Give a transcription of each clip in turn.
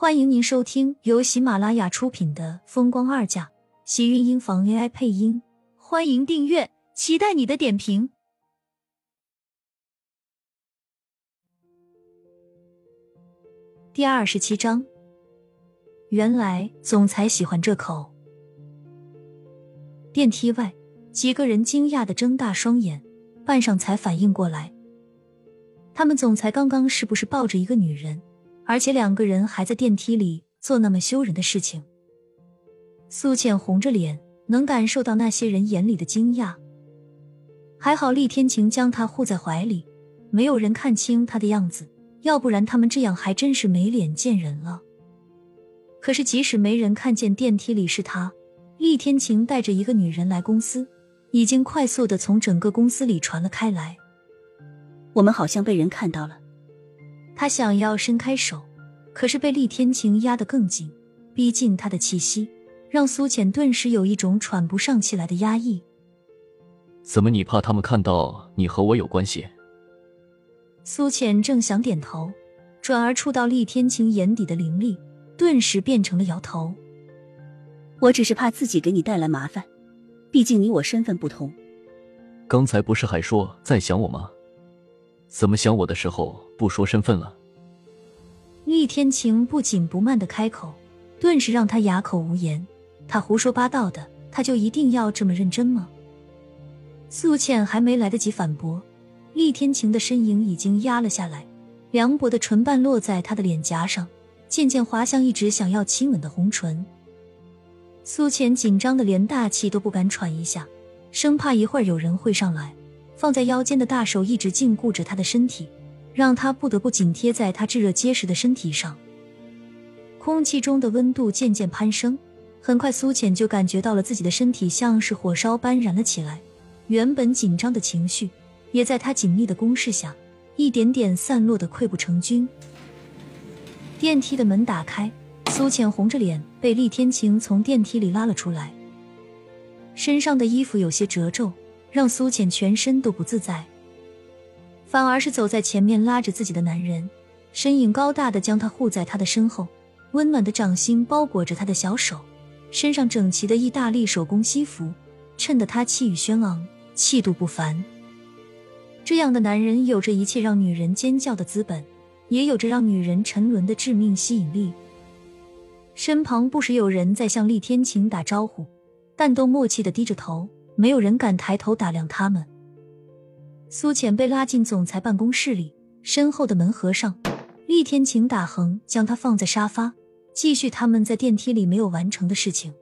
欢迎您收听由喜马拉雅出品的《风光二嫁》，喜运音房 AI 配音。欢迎订阅，期待你的点评。第二十七章，原来总裁喜欢这口。电梯外，几个人惊讶的睁大双眼，半晌才反应过来，他们总裁刚刚是不是抱着一个女人？而且两个人还在电梯里做那么羞人的事情。苏浅红着脸，能感受到那些人眼里的惊讶。还好厉天晴将她护在怀里，没有人看清她的样子，要不然他们这样还真是没脸见人了。可是即使没人看见电梯里是他，厉天晴带着一个女人来公司，已经快速的从整个公司里传了开来。我们好像被人看到了。他想要伸开手，可是被厉天晴压得更紧，逼近他的气息，让苏浅顿时有一种喘不上气来的压抑。怎么，你怕他们看到你和我有关系？苏浅正想点头，转而触到厉天晴眼底的凌厉，顿时变成了摇头。我只是怕自己给你带来麻烦，毕竟你我身份不同。刚才不是还说在想我吗？怎么想我的时候不说身份了？厉天晴不紧不慢的开口，顿时让他哑口无言。他胡说八道的，他就一定要这么认真吗？苏倩还没来得及反驳，厉天晴的身影已经压了下来，凉薄的唇瓣落在他的脸颊上，渐渐滑向一直想要亲吻的红唇。苏浅紧张的连大气都不敢喘一下，生怕一会儿有人会上来。放在腰间的大手一直禁锢着他的身体，让他不得不紧贴在他炙热结实的身体上。空气中的温度渐渐攀升，很快苏浅就感觉到了自己的身体像是火烧般燃了起来。原本紧张的情绪，也在他紧密的攻势下，一点点散落的溃不成军。电梯的门打开，苏浅红着脸被厉天晴从电梯里拉了出来，身上的衣服有些褶皱。让苏浅全身都不自在，反而是走在前面拉着自己的男人，身影高大的将他护在他的身后，温暖的掌心包裹着他的小手，身上整齐的意大利手工西服衬得他气宇轩昂，气度不凡。这样的男人有着一切让女人尖叫的资本，也有着让女人沉沦的致命吸引力。身旁不时有人在向厉天晴打招呼，但都默契的低着头。没有人敢抬头打量他们。苏浅被拉进总裁办公室里，身后的门合上。厉天晴打横将他放在沙发，继续他们在电梯里没有完成的事情。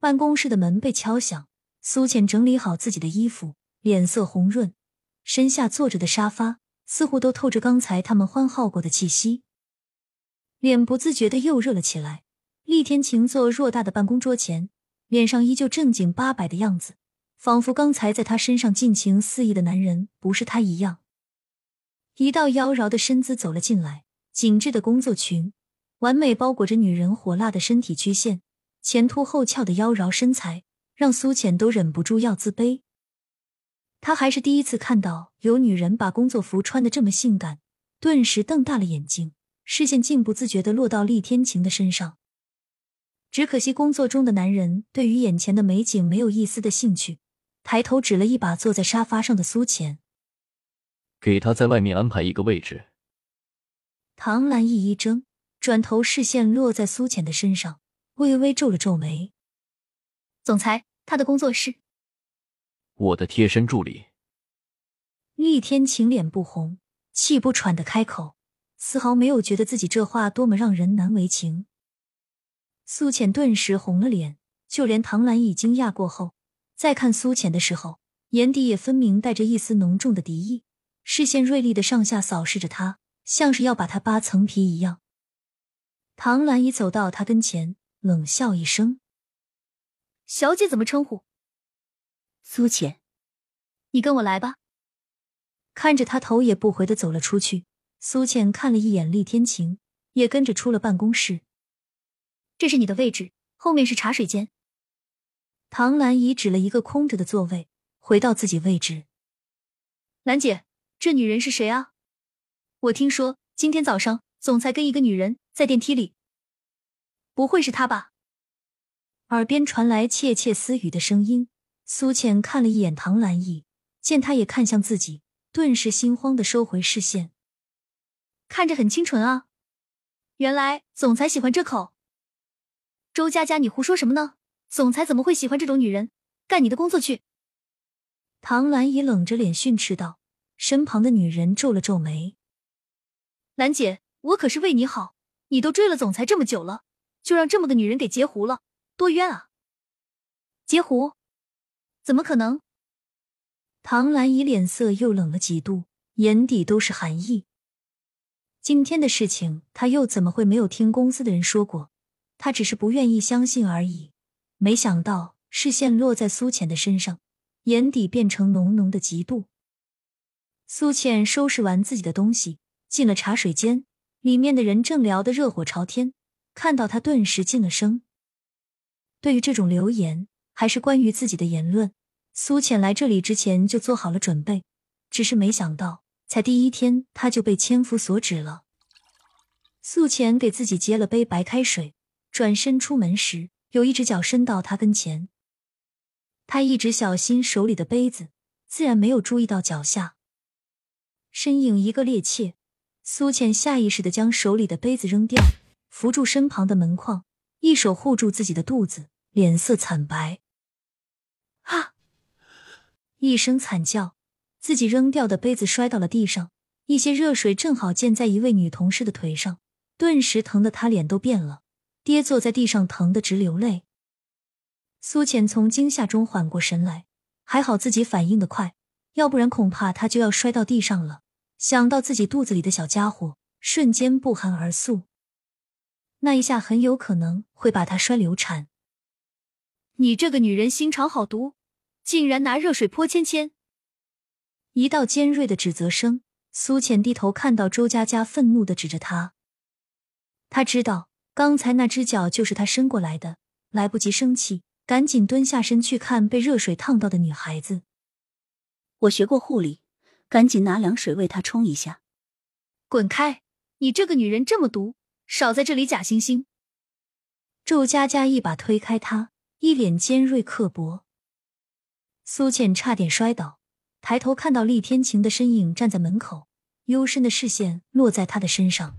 办公室的门被敲响，苏浅整理好自己的衣服，脸色红润，身下坐着的沙发似乎都透着刚才他们欢好过的气息，脸不自觉的又热了起来。厉天晴坐偌大的办公桌前。脸上依旧正经八百的样子，仿佛刚才在他身上尽情肆意的男人不是他一样。一道妖娆的身姿走了进来，紧致的工作裙完美包裹着女人火辣的身体曲线，前凸后翘的妖娆身材让苏浅都忍不住要自卑。他还是第一次看到有女人把工作服穿的这么性感，顿时瞪大了眼睛，视线竟不自觉的落到厉天晴的身上。只可惜，工作中的男人对于眼前的美景没有一丝的兴趣，抬头指了一把坐在沙发上的苏浅，给他在外面安排一个位置。唐兰一一怔，转头视线落在苏浅的身上，微微皱了皱眉。总裁，他的工作室。我的贴身助理。厉天晴脸不红，气不喘的开口，丝毫没有觉得自己这话多么让人难为情。苏浅顿时红了脸，就连唐兰已惊讶过后，再看苏浅的时候，眼底也分明带着一丝浓重的敌意，视线锐利的上下扫视着他，像是要把他扒层皮一样。唐兰已走到他跟前，冷笑一声：“小姐怎么称呼？”苏浅，你跟我来吧。看着他头也不回的走了出去，苏浅看了一眼厉天晴，也跟着出了办公室。这是你的位置，后面是茶水间。唐兰已指了一个空着的座位，回到自己位置。兰姐，这女人是谁啊？我听说今天早上总裁跟一个女人在电梯里，不会是他吧？耳边传来窃窃私语的声音。苏浅看了一眼唐兰逸，见他也看向自己，顿时心慌的收回视线。看着很清纯啊，原来总裁喜欢这口。周佳佳，你胡说什么呢？总裁怎么会喜欢这种女人？干你的工作去！唐兰姨冷着脸训斥道。身旁的女人皱了皱眉：“兰姐，我可是为你好，你都追了总裁这么久了，就让这么个女人给截胡了，多冤啊！”截胡？怎么可能？唐兰姨脸色又冷了几度，眼底都是寒意。今天的事情，他又怎么会没有听公司的人说过？他只是不愿意相信而已。没想到。视线落在苏浅的身上，眼底变成浓浓的嫉妒。苏浅收拾完自己的东西，进了茶水间，里面的人正聊得热火朝天。看到他，顿时噤了声。对于这种流言，还是关于自己的言论，苏浅来这里之前就做好了准备，只是没想到，才第一天他就被千夫所指了。苏浅给自己接了杯白开水，转身出门时，有一只脚伸到他跟前。他一直小心手里的杯子，自然没有注意到脚下身影一个趔趄，苏浅下意识的将手里的杯子扔掉，扶住身旁的门框，一手护住自己的肚子，脸色惨白。啊！一声惨叫，自己扔掉的杯子摔到了地上，一些热水正好溅在一位女同事的腿上，顿时疼得她脸都变了，爹坐在地上，疼得直流泪。苏浅从惊吓中缓过神来，还好自己反应的快，要不然恐怕他就要摔到地上了。想到自己肚子里的小家伙，瞬间不寒而栗。那一下很有可能会把他摔流产。你这个女人心肠好毒，竟然拿热水泼芊芊！一道尖锐的指责声。苏浅低头看到周佳佳愤怒的指着他，他知道刚才那只脚就是他伸过来的，来不及生气。赶紧蹲下身去看被热水烫到的女孩子。我学过护理，赶紧拿凉水为她冲一下。滚开！你这个女人这么毒，少在这里假惺惺。周佳佳一把推开他，一脸尖锐刻薄。苏倩差点摔倒，抬头看到厉天晴的身影站在门口，幽深的视线落在他的身上。